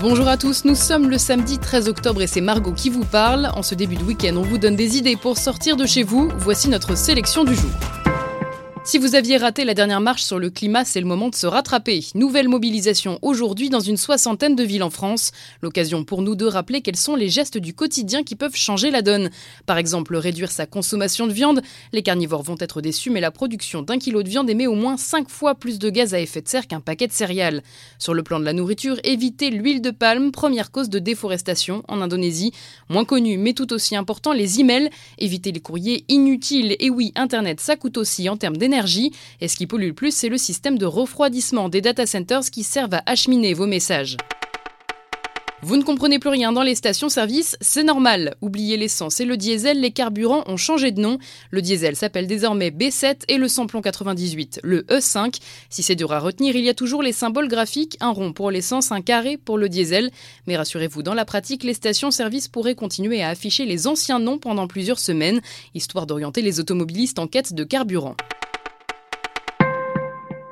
Bonjour à tous, nous sommes le samedi 13 octobre et c'est Margot qui vous parle. En ce début de week-end, on vous donne des idées pour sortir de chez vous. Voici notre sélection du jour. Si vous aviez raté la dernière marche sur le climat, c'est le moment de se rattraper. Nouvelle mobilisation aujourd'hui dans une soixantaine de villes en France. L'occasion pour nous de rappeler quels sont les gestes du quotidien qui peuvent changer la donne. Par exemple, réduire sa consommation de viande. Les carnivores vont être déçus, mais la production d'un kilo de viande émet au moins 5 fois plus de gaz à effet de serre qu'un paquet de céréales. Sur le plan de la nourriture, éviter l'huile de palme, première cause de déforestation en Indonésie. Moins connu, mais tout aussi important, les emails. Éviter les courriers inutiles. Et oui, Internet, ça coûte aussi en termes d'énergie et ce qui pollue le plus, c'est le système de refroidissement des data centers qui servent à acheminer vos messages. Vous ne comprenez plus rien dans les stations-service, c'est normal. Oubliez l'essence et le diesel, les carburants ont changé de nom. Le diesel s'appelle désormais B7 et le samplon 98, le E5. Si c'est dur à retenir, il y a toujours les symboles graphiques, un rond pour l'essence, un carré pour le diesel. Mais rassurez-vous, dans la pratique, les stations-service pourraient continuer à afficher les anciens noms pendant plusieurs semaines, histoire d'orienter les automobilistes en quête de carburant.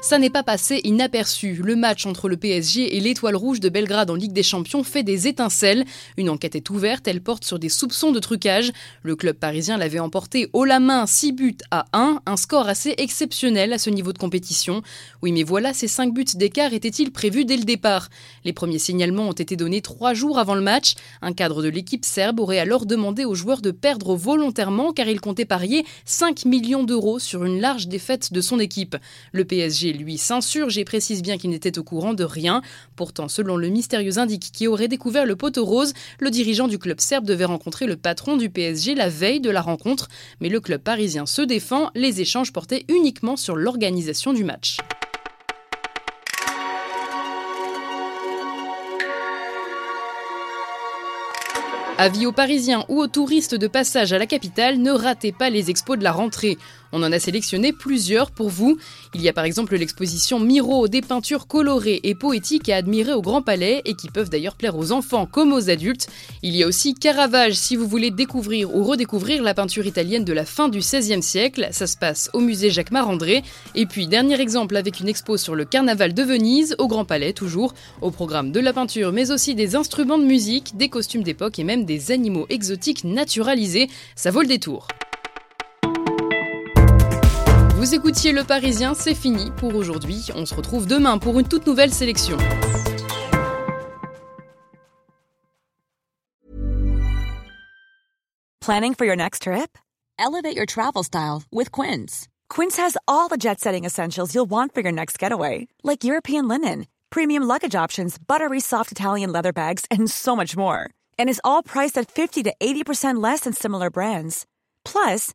Ça n'est pas passé inaperçu. Le match entre le PSG et l'Étoile Rouge de Belgrade en Ligue des Champions fait des étincelles. Une enquête est ouverte, elle porte sur des soupçons de trucage. Le club parisien l'avait emporté haut la main 6 buts à 1, un score assez exceptionnel à ce niveau de compétition. Oui, mais voilà, ces 5 buts d'écart étaient-ils prévus dès le départ? Les premiers signalements ont été donnés 3 jours avant le match. Un cadre de l'équipe serbe aurait alors demandé aux joueurs de perdre volontairement car il comptait parier 5 millions d'euros sur une large défaite de son équipe. Le PSG lui s'insurge et précise bien qu'il n'était au courant de rien. Pourtant, selon le mystérieux indique qui aurait découvert le poteau rose, le dirigeant du club serbe devait rencontrer le patron du PSG la veille de la rencontre. Mais le club parisien se défend, les échanges portaient uniquement sur l'organisation du match. Avis aux Parisiens ou aux touristes de passage à la capitale, ne ratez pas les expos de la rentrée. On en a sélectionné plusieurs pour vous. Il y a par exemple l'exposition Miro, des peintures colorées et poétiques à admirer au Grand Palais et qui peuvent d'ailleurs plaire aux enfants comme aux adultes. Il y a aussi Caravage si vous voulez découvrir ou redécouvrir la peinture italienne de la fin du XVIe siècle. Ça se passe au musée Jacques Marandré. Et puis dernier exemple avec une expo sur le carnaval de Venise au Grand Palais toujours. Au programme de la peinture mais aussi des instruments de musique, des costumes d'époque et même des animaux exotiques naturalisés, ça vaut le détour. Vous écoutiez Le Parisien, c'est fini pour aujourd'hui. On se retrouve demain pour une toute nouvelle sélection. Planning for your next trip? Elevate your travel style with Quince. Quince has all the jet setting essentials you'll want for your next getaway, like European linen, premium luggage options, buttery soft Italian leather bags, and so much more. and is all priced at 50 to 80% less than similar brands. Plus,